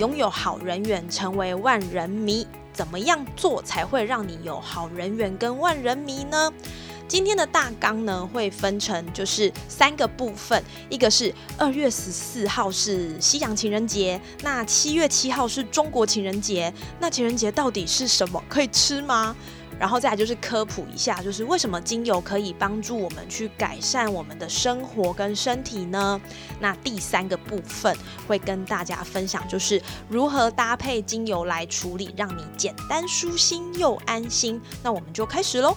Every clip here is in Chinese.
拥有好人缘，成为万人迷。怎么样做才会让你有好人缘跟万人迷呢？今天的大纲呢会分成就是三个部分，一个是二月十四号是西洋情人节，那七月七号是中国情人节，那情人节到底是什么？可以吃吗？然后再来就是科普一下，就是为什么精油可以帮助我们去改善我们的生活跟身体呢？那第三个部分会跟大家分享，就是如何搭配精油来处理，让你简单舒心又安心。那我们就开始喽。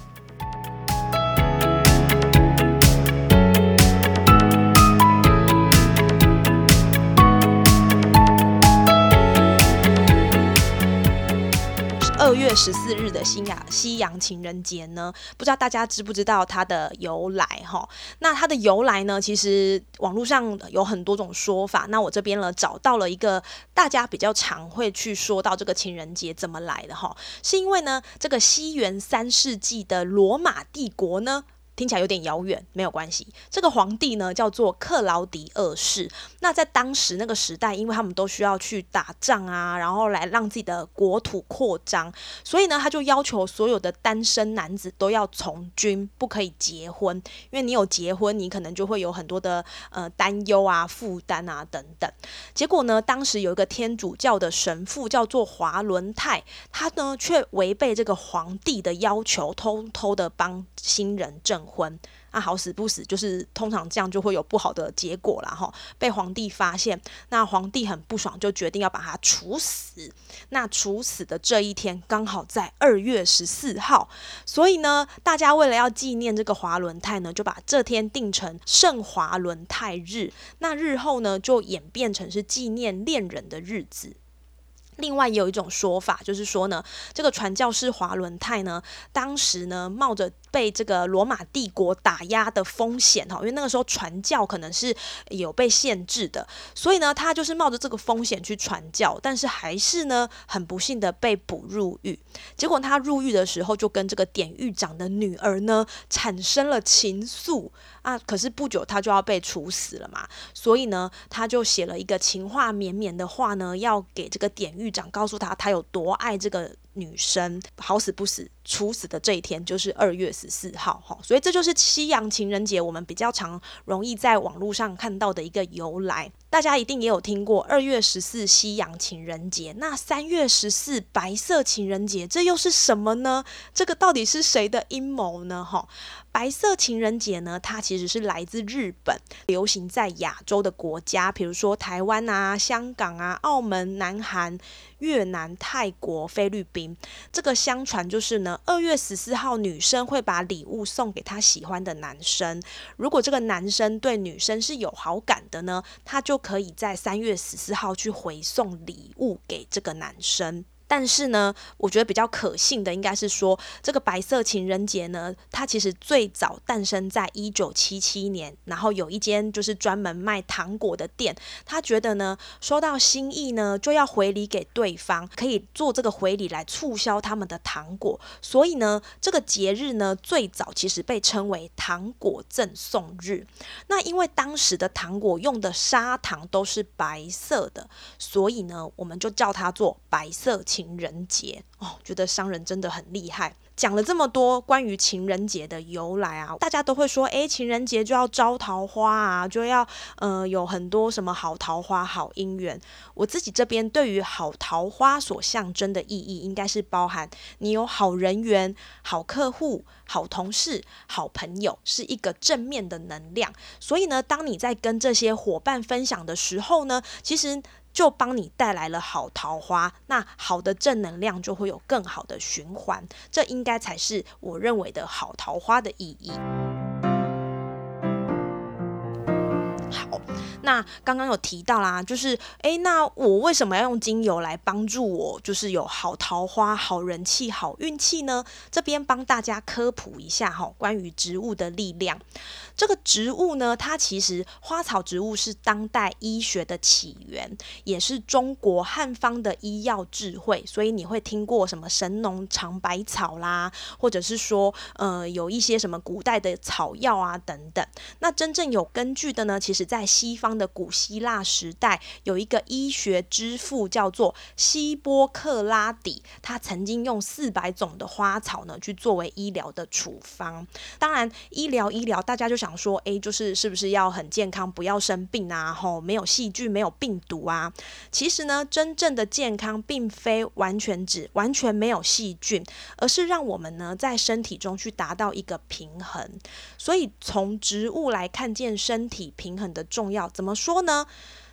二月十四日的西洋西洋情人节呢，不知道大家知不知道它的由来哈？那它的由来呢，其实网络上有很多种说法。那我这边呢找到了一个大家比较常会去说到这个情人节怎么来的哈，是因为呢这个西元三世纪的罗马帝国呢。听起来有点遥远，没有关系。这个皇帝呢叫做克劳迪二世。那在当时那个时代，因为他们都需要去打仗啊，然后来让自己的国土扩张，所以呢，他就要求所有的单身男子都要从军，不可以结婚。因为你有结婚，你可能就会有很多的呃担忧啊、负担啊等等。结果呢，当时有一个天主教的神父叫做华伦泰，他呢却违背这个皇帝的要求，偷偷的帮新人证。婚啊，好死不死，就是通常这样就会有不好的结果了哈。被皇帝发现，那皇帝很不爽，就决定要把他处死。那处死的这一天刚好在二月十四号，所以呢，大家为了要纪念这个华伦泰呢，就把这天定成圣华伦泰日。那日后呢，就演变成是纪念恋人的日子。另外有一种说法，就是说呢，这个传教士华伦泰呢，当时呢冒着被这个罗马帝国打压的风险哈，因为那个时候传教可能是有被限制的，所以呢，他就是冒着这个风险去传教，但是还是呢很不幸的被捕入狱。结果他入狱的时候，就跟这个典狱长的女儿呢产生了情愫啊。可是不久他就要被处死了嘛，所以呢，他就写了一个情话绵绵的话呢，要给这个典狱。长告诉他，他有多爱这个女生，好死不死，处死的这一天就是二月十四号，哈，所以这就是西洋情人节，我们比较常容易在网络上看到的一个由来。大家一定也有听过二月十四西洋情人节，那三月十四白色情人节，这又是什么呢？这个到底是谁的阴谋呢？哈，白色情人节呢，它其实是来自日本，流行在亚洲的国家，比如说台湾啊、香港啊、澳门、南韩、越南、泰国、菲律宾。这个相传就是呢，二月十四号女生会把礼物送给她喜欢的男生，如果这个男生对女生是有好感的呢，他就可以在三月十四号去回送礼物给这个男生。但是呢，我觉得比较可信的应该是说，这个白色情人节呢，它其实最早诞生在一九七七年，然后有一间就是专门卖糖果的店，他觉得呢，收到心意呢就要回礼给对方，可以做这个回礼来促销他们的糖果，所以呢，这个节日呢最早其实被称为糖果赠送日。那因为当时的糖果用的砂糖都是白色的，所以呢，我们就叫它做白色情。情人节哦，觉得商人真的很厉害。讲了这么多关于情人节的由来啊，大家都会说，诶，情人节就要招桃花啊，就要呃有很多什么好桃花、好姻缘。我自己这边对于好桃花所象征的意义，应该是包含你有好人缘、好客户、好同事、好朋友，是一个正面的能量。所以呢，当你在跟这些伙伴分享的时候呢，其实。就帮你带来了好桃花，那好的正能量就会有更好的循环，这应该才是我认为的好桃花的意义。好，那刚刚有提到啦，就是诶，那我为什么要用精油来帮助我，就是有好桃花、好人气、好运气呢？这边帮大家科普一下哈，关于植物的力量。这个植物呢，它其实花草植物是当代医学的起源，也是中国汉方的医药智慧。所以你会听过什么神农尝百草啦，或者是说呃有一些什么古代的草药啊等等。那真正有根据的呢，其实在西方的古希腊时代，有一个医学之父叫做希波克拉底，他曾经用四百种的花草呢去作为医疗的处方。当然，医疗医疗，大家就。想说，诶，就是是不是要很健康，不要生病啊？吼，没有细菌，没有病毒啊。其实呢，真正的健康并非完全指完全没有细菌，而是让我们呢在身体中去达到一个平衡。所以从植物来看见身体平衡的重要，怎么说呢？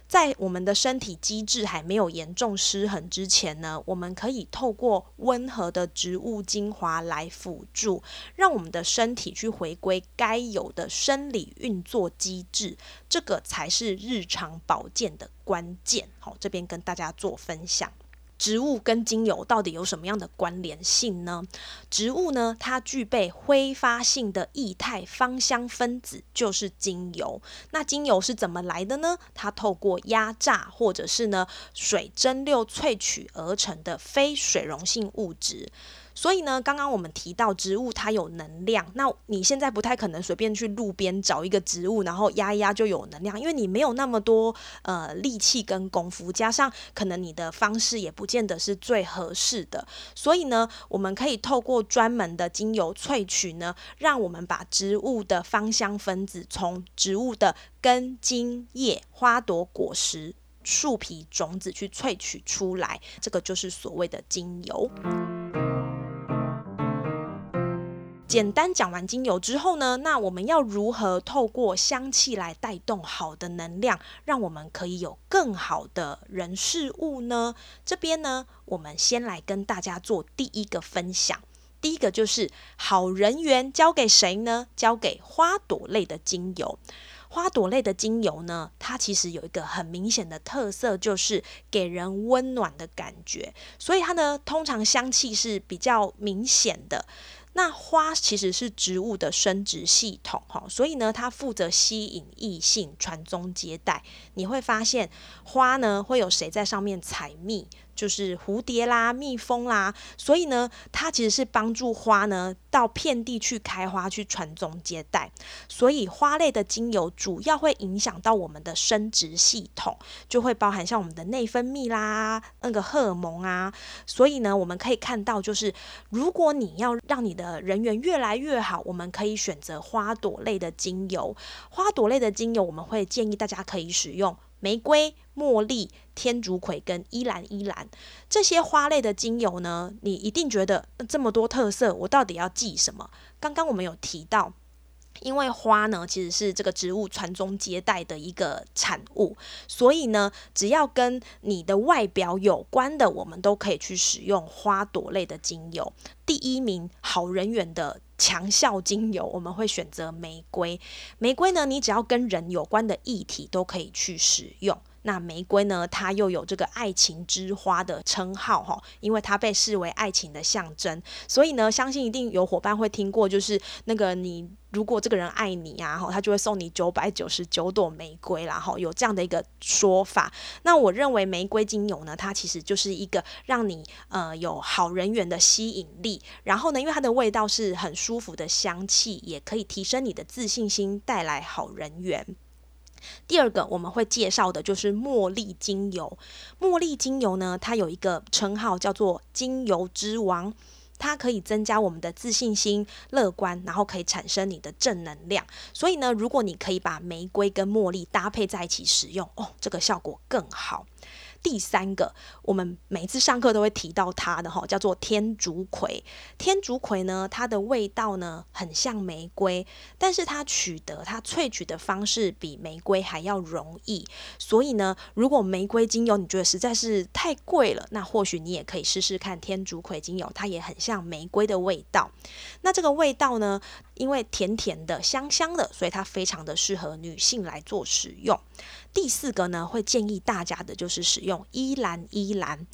在我们的身体机制还没有严重失衡之前呢，我们可以透过温和的植物精华来辅助，让我们的身体去回归该有的生理运作机制，这个才是日常保健的关键。好，这边跟大家做分享。植物跟精油到底有什么样的关联性呢？植物呢，它具备挥发性的液态芳香分子，就是精油。那精油是怎么来的呢？它透过压榨或者是呢水蒸馏萃取而成的非水溶性物质。所以呢，刚刚我们提到植物它有能量，那你现在不太可能随便去路边找一个植物，然后压一压就有能量，因为你没有那么多呃力气跟功夫，加上可能你的方式也不见得是最合适的。所以呢，我们可以透过专门的精油萃取呢，让我们把植物的芳香分子从植物的根、茎、叶、花朵、果实、树皮、种子去萃取出来，这个就是所谓的精油。简单讲完精油之后呢，那我们要如何透过香气来带动好的能量，让我们可以有更好的人事物呢？这边呢，我们先来跟大家做第一个分享。第一个就是好人缘交给谁呢？交给花朵类的精油。花朵类的精油呢，它其实有一个很明显的特色，就是给人温暖的感觉，所以它呢，通常香气是比较明显的。那花其实是植物的生殖系统，哈，所以呢，它负责吸引异性、传宗接代。你会发现，花呢会有谁在上面采蜜？就是蝴蝶啦、蜜蜂啦，所以呢，它其实是帮助花呢到遍地去开花、去传宗接代。所以花类的精油主要会影响到我们的生殖系统，就会包含像我们的内分泌啦、那个荷尔蒙啊。所以呢，我们可以看到，就是如果你要让你的人缘越来越好，我们可以选择花朵类的精油。花朵类的精油，我们会建议大家可以使用。玫瑰、茉莉、天竺葵跟依兰依兰这些花类的精油呢，你一定觉得这么多特色，我到底要记什么？刚刚我们有提到，因为花呢其实是这个植物传宗接代的一个产物，所以呢，只要跟你的外表有关的，我们都可以去使用花朵类的精油。第一名好人缘的。强效精油，我们会选择玫瑰。玫瑰呢，你只要跟人有关的议题都可以去使用。那玫瑰呢，它又有这个爱情之花的称号哈，因为它被视为爱情的象征，所以呢，相信一定有伙伴会听过，就是那个你。如果这个人爱你啊，哈，他就会送你九百九十九朵玫瑰啦，哈，有这样的一个说法。那我认为玫瑰精油呢，它其实就是一个让你呃有好人缘的吸引力。然后呢，因为它的味道是很舒服的香气，也可以提升你的自信心，带来好人缘。第二个我们会介绍的就是茉莉精油。茉莉精油呢，它有一个称号叫做精油之王。它可以增加我们的自信心、乐观，然后可以产生你的正能量。所以呢，如果你可以把玫瑰跟茉莉搭配在一起使用，哦，这个效果更好。第三个，我们每次上课都会提到它的哈，叫做天竺葵。天竺葵呢，它的味道呢很像玫瑰，但是它取得它萃取的方式比玫瑰还要容易。所以呢，如果玫瑰精油你觉得实在是太贵了，那或许你也可以试试看天竺葵精油，它也很像玫瑰的味道。那这个味道呢？因为甜甜的、香香的，所以它非常的适合女性来做使用。第四个呢，会建议大家的就是使用依兰依兰，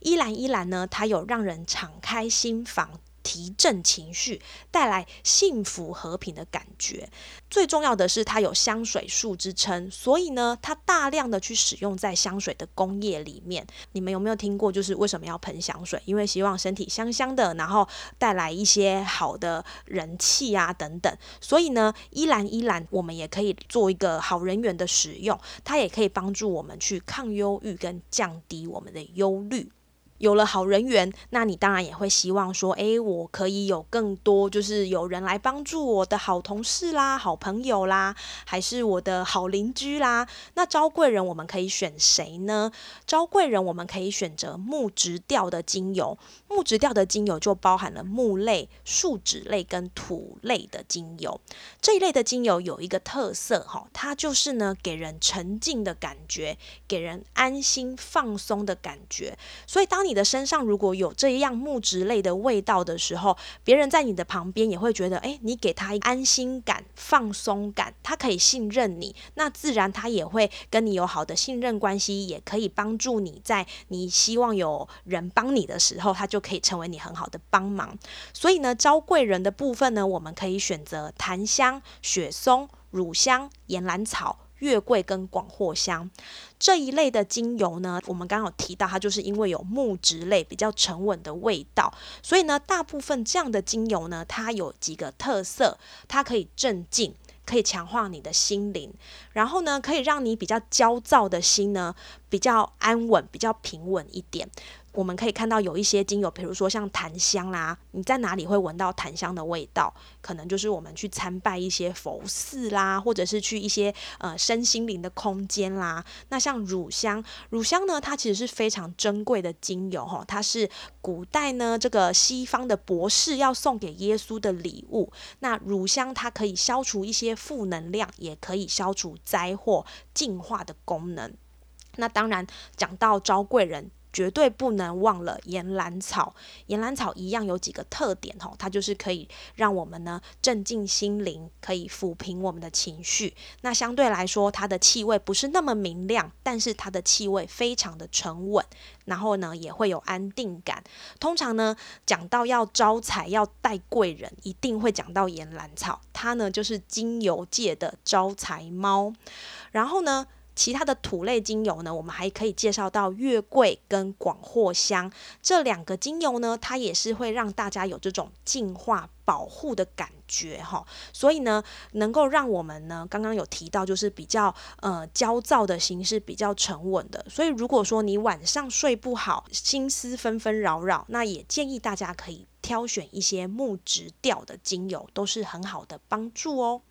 依兰依兰呢，它有让人敞开心房。提振情绪，带来幸福和平的感觉。最重要的是，它有香水树之称，所以呢，它大量的去使用在香水的工业里面。你们有没有听过？就是为什么要喷香水？因为希望身体香香的，然后带来一些好的人气啊等等。所以呢，依兰依兰，我们也可以做一个好人缘的使用，它也可以帮助我们去抗忧郁跟降低我们的忧虑。有了好人缘，那你当然也会希望说，诶，我可以有更多，就是有人来帮助我的好同事啦、好朋友啦，还是我的好邻居啦。那招贵人我们可以选谁呢？招贵人我们可以选择木质调的精油，木质调的精油就包含了木类、树脂类跟土类的精油。这一类的精油有一个特色哈，它就是呢给人沉静的感觉，给人安心放松的感觉。所以当你你的身上如果有这样木质类的味道的时候，别人在你的旁边也会觉得，哎，你给他安心感、放松感，他可以信任你，那自然他也会跟你有好的信任关系，也可以帮助你在你希望有人帮你的时候，他就可以成为你很好的帮忙。所以呢，招贵人的部分呢，我们可以选择檀香、雪松、乳香、岩兰草。月桂跟广藿香。这一类的精油呢，我们刚刚有提到，它就是因为有木质类比较沉稳的味道，所以呢，大部分这样的精油呢，它有几个特色，它可以镇静，可以强化你的心灵，然后呢，可以让你比较焦躁的心呢比较安稳，比较平稳一点。我们可以看到有一些精油，比如说像檀香啦，你在哪里会闻到檀香的味道？可能就是我们去参拜一些佛寺啦，或者是去一些呃身心灵的空间啦。那像乳香，乳香呢，它其实是非常珍贵的精油哈，它是古代呢这个西方的博士要送给耶稣的礼物。那乳香它可以消除一些负能量，也可以消除灾祸、净化的功能。那当然讲到招贵人。绝对不能忘了岩兰草，岩兰草一样有几个特点哦，它就是可以让我们呢镇静心灵，可以抚平我们的情绪。那相对来说，它的气味不是那么明亮，但是它的气味非常的沉稳，然后呢也会有安定感。通常呢讲到要招财要带贵人，一定会讲到岩兰草，它呢就是精油界的招财猫。然后呢。其他的土类精油呢，我们还可以介绍到月桂跟广藿香这两个精油呢，它也是会让大家有这种净化保护的感觉哈。所以呢，能够让我们呢，刚刚有提到就是比较呃焦躁的心是比较沉稳的。所以如果说你晚上睡不好，心思纷纷扰扰，那也建议大家可以挑选一些木质调的精油，都是很好的帮助哦。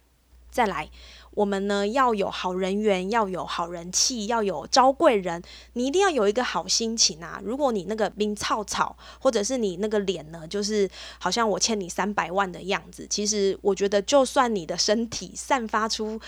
再来。我们呢要有好人缘，要有好人气，要有招贵人，你一定要有一个好心情啊！如果你那个冰草草，或者是你那个脸呢，就是好像我欠你三百万的样子，其实我觉得，就算你的身体散发出。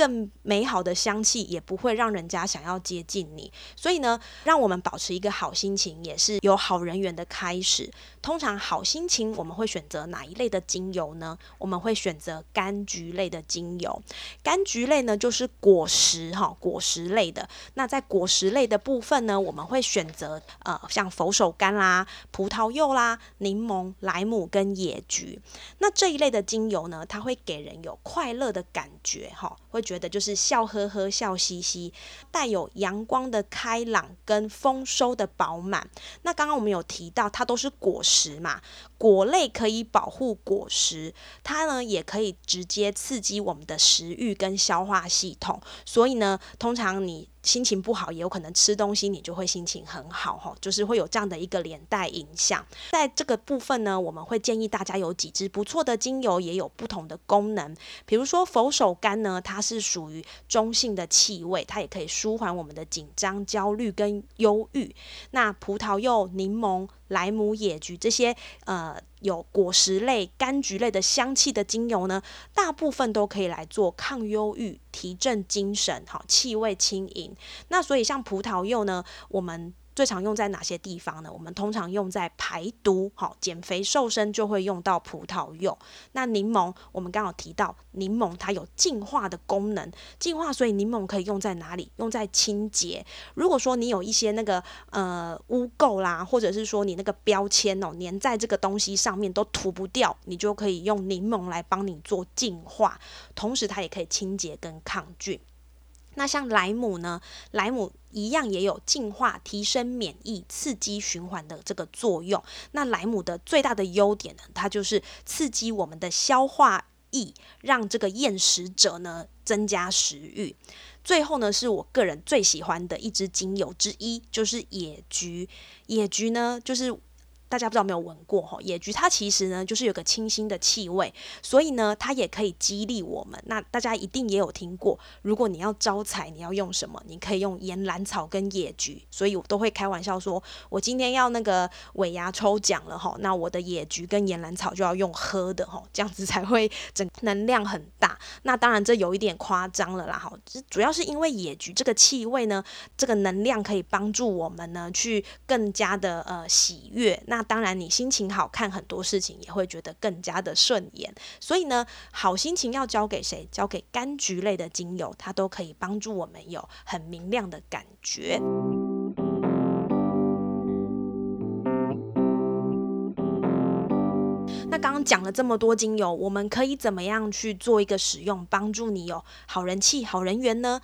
更美好的香气也不会让人家想要接近你，所以呢，让我们保持一个好心情，也是有好人缘的开始。通常好心情我们会选择哪一类的精油呢？我们会选择柑橘类的精油。柑橘类呢，就是果实哈，果实类的。那在果实类的部分呢，我们会选择呃，像佛手柑啦、葡萄柚啦、柠檬、莱姆跟野菊。那这一类的精油呢，它会给人有快乐的感觉哈，会。觉得就是笑呵呵、笑嘻嘻，带有阳光的开朗跟丰收的饱满。那刚刚我们有提到，它都是果实嘛，果类可以保护果实，它呢也可以直接刺激我们的食欲跟消化系统。所以呢，通常你。心情不好也有可能吃东西，你就会心情很好哈，就是会有这样的一个连带影响。在这个部分呢，我们会建议大家有几支不错的精油，也有不同的功能。比如说佛手柑呢，它是属于中性的气味，它也可以舒缓我们的紧张、焦虑跟忧郁。那葡萄柚、柠檬。莱姆、野菊这些呃有果实类、柑橘类的香气的精油呢，大部分都可以来做抗忧郁、提振精神，好气味轻盈。那所以像葡萄柚呢，我们。最常用在哪些地方呢？我们通常用在排毒，好，减肥瘦身就会用到葡萄柚。那柠檬，我们刚好提到柠檬它有净化的功能，净化，所以柠檬可以用在哪里？用在清洁。如果说你有一些那个呃污垢啦，或者是说你那个标签哦粘在这个东西上面都涂不掉，你就可以用柠檬来帮你做净化，同时它也可以清洁跟抗菌。那像莱姆呢？莱姆一样也有净化、提升免疫、刺激循环的这个作用。那莱姆的最大的优点呢，它就是刺激我们的消化液，让这个厌食者呢增加食欲。最后呢，是我个人最喜欢的一支精油之一，就是野菊。野菊呢，就是。大家不知道没有闻过哈，野菊它其实呢就是有个清新的气味，所以呢它也可以激励我们。那大家一定也有听过，如果你要招财，你要用什么？你可以用岩兰草跟野菊。所以我都会开玩笑说，我今天要那个尾牙抽奖了哈，那我的野菊跟岩兰草就要用喝的哈，这样子才会整能量很大。那当然这有一点夸张了啦哈，主要是因为野菊这个气味呢，这个能量可以帮助我们呢去更加的呃喜悦。那当然，你心情好看，很多事情也会觉得更加的顺眼。所以呢，好心情要交给谁？交给柑橘类的精油，它都可以帮助我们有很明亮的感觉。那刚刚讲了这么多精油，我们可以怎么样去做一个使用，帮助你有好人气、好人缘呢？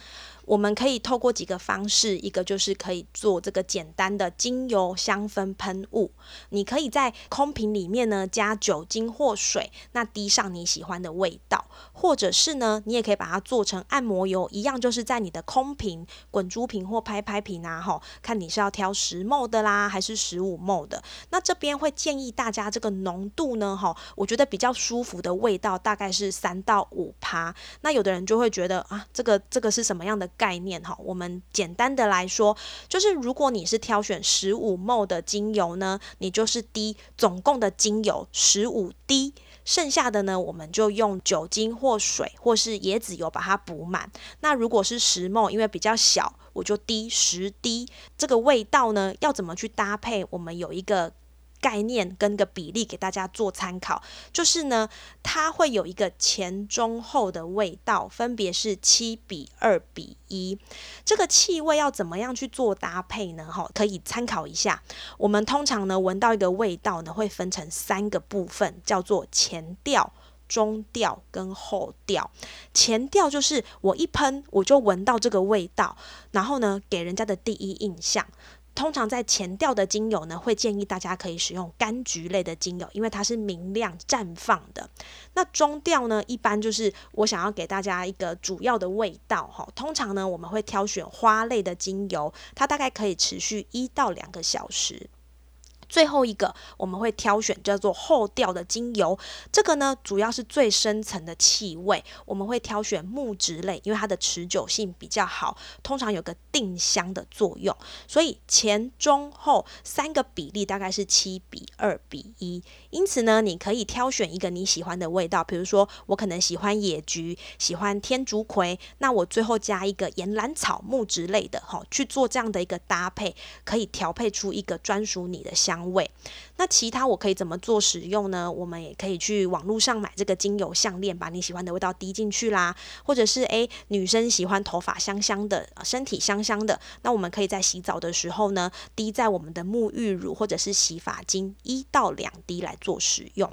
我们可以透过几个方式，一个就是可以做这个简单的精油香氛喷雾。你可以在空瓶里面呢加酒精或水，那滴上你喜欢的味道，或者是呢，你也可以把它做成按摩油，一样就是在你的空瓶、滚珠瓶或拍拍瓶啊，吼，看你是要挑十 ml 的啦，还是十五 ml 的。那这边会建议大家这个浓度呢，哈，我觉得比较舒服的味道大概是三到五趴。那有的人就会觉得啊，这个这个是什么样的？概念哈，我们简单的来说，就是如果你是挑选十五 ml 的精油呢，你就是滴总共的精油十五滴，剩下的呢，我们就用酒精或水或是椰子油把它补满。那如果是十 ml，因为比较小，我就滴十滴。这个味道呢，要怎么去搭配？我们有一个。概念跟个比例给大家做参考，就是呢，它会有一个前中后的味道，分别是七比二比一。这个气味要怎么样去做搭配呢？哈，可以参考一下。我们通常呢，闻到一个味道呢，会分成三个部分，叫做前调、中调跟后调。前调就是我一喷我就闻到这个味道，然后呢，给人家的第一印象。通常在前调的精油呢，会建议大家可以使用柑橘类的精油，因为它是明亮绽放的。那中调呢，一般就是我想要给大家一个主要的味道哈。通常呢，我们会挑选花类的精油，它大概可以持续一到两个小时。最后一个我们会挑选叫做后调的精油，这个呢主要是最深层的气味，我们会挑选木质类，因为它的持久性比较好，通常有个定香的作用。所以前中后三个比例大概是七比二比一，因此呢，你可以挑选一个你喜欢的味道，比如说我可能喜欢野菊，喜欢天竺葵，那我最后加一个岩兰草木质类的，哈，去做这样的一个搭配，可以调配出一个专属你的香。香味，那其他我可以怎么做使用呢？我们也可以去网络上买这个精油项链，把你喜欢的味道滴进去啦。或者是诶，女生喜欢头发香香的，身体香香的，那我们可以在洗澡的时候呢，滴在我们的沐浴乳或者是洗发精一到两滴来做使用。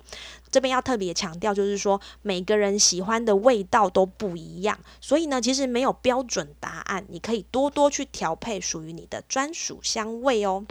这边要特别强调，就是说每个人喜欢的味道都不一样，所以呢，其实没有标准答案，你可以多多去调配属于你的专属香味哦。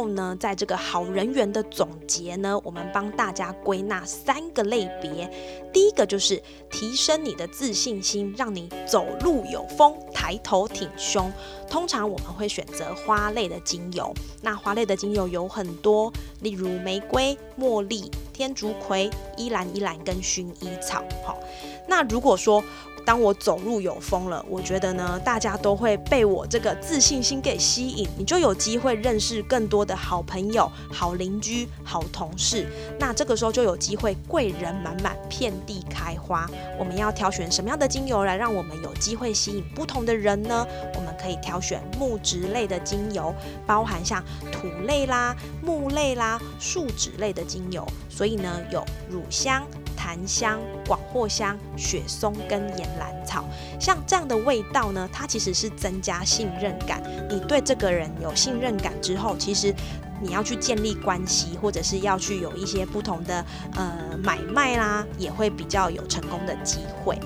后呢在这个好人缘的总结呢，我们帮大家归纳三个类别。第一个就是提升你的自信心，让你走路有风，抬头挺胸。通常我们会选择花类的精油，那花类的精油有很多，例如玫瑰、茉莉、天竺葵、依兰依兰跟薰衣草。好，那如果说当我走路有风了，我觉得呢，大家都会被我这个自信心给吸引，你就有机会认识更多的好朋友、好邻居、好同事。那这个时候就有机会贵人满满，遍地开花。我们要挑选什么样的精油来让我们有机会吸引不同的人呢？我们可以挑选木质类的精油，包含像土类啦、木类啦、树脂类的精油。所以呢，有乳香。檀香、广藿香、雪松跟岩兰草，像这样的味道呢，它其实是增加信任感。你对这个人有信任感之后，其实你要去建立关系，或者是要去有一些不同的呃买卖啦，也会比较有成功的机会。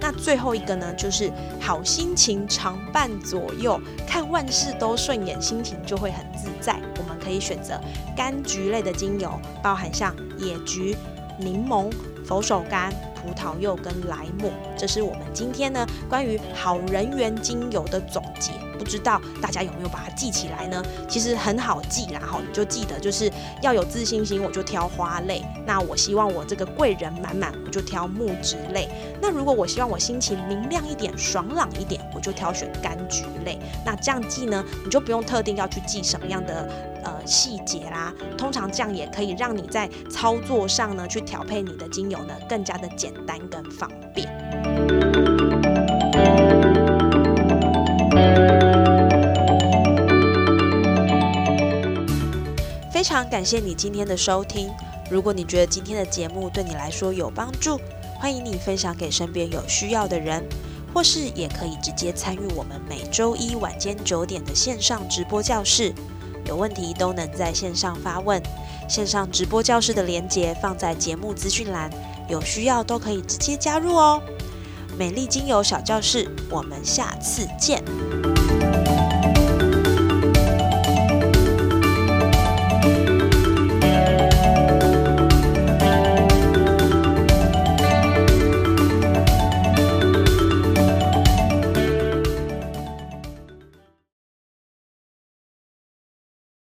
那最后一个呢，就是好心情常伴左右，看万事都顺眼，心情就会很自在。我们可以选择柑橘类的精油，包含像野菊、柠檬。佛手柑、葡萄柚跟莱姆，这是我们今天呢关于好人缘精油的总结。不知道大家有没有把它记起来呢？其实很好记，然后你就记得就是要有自信心，我就挑花类。那我希望我这个贵人满满，我就挑木质类。那如果我希望我心情明亮一点、爽朗一点，就挑选柑橘类。那这样记呢，你就不用特定要去记什么样的。呃，细节啦，通常这样也可以让你在操作上呢，去调配你的精油呢，更加的简单跟方便。非常感谢你今天的收听。如果你觉得今天的节目对你来说有帮助，欢迎你分享给身边有需要的人，或是也可以直接参与我们每周一晚间九点的线上直播教室。有问题都能在线上发问，线上直播教室的连接放在节目资讯栏，有需要都可以直接加入哦。美丽精油小教室，我们下次见。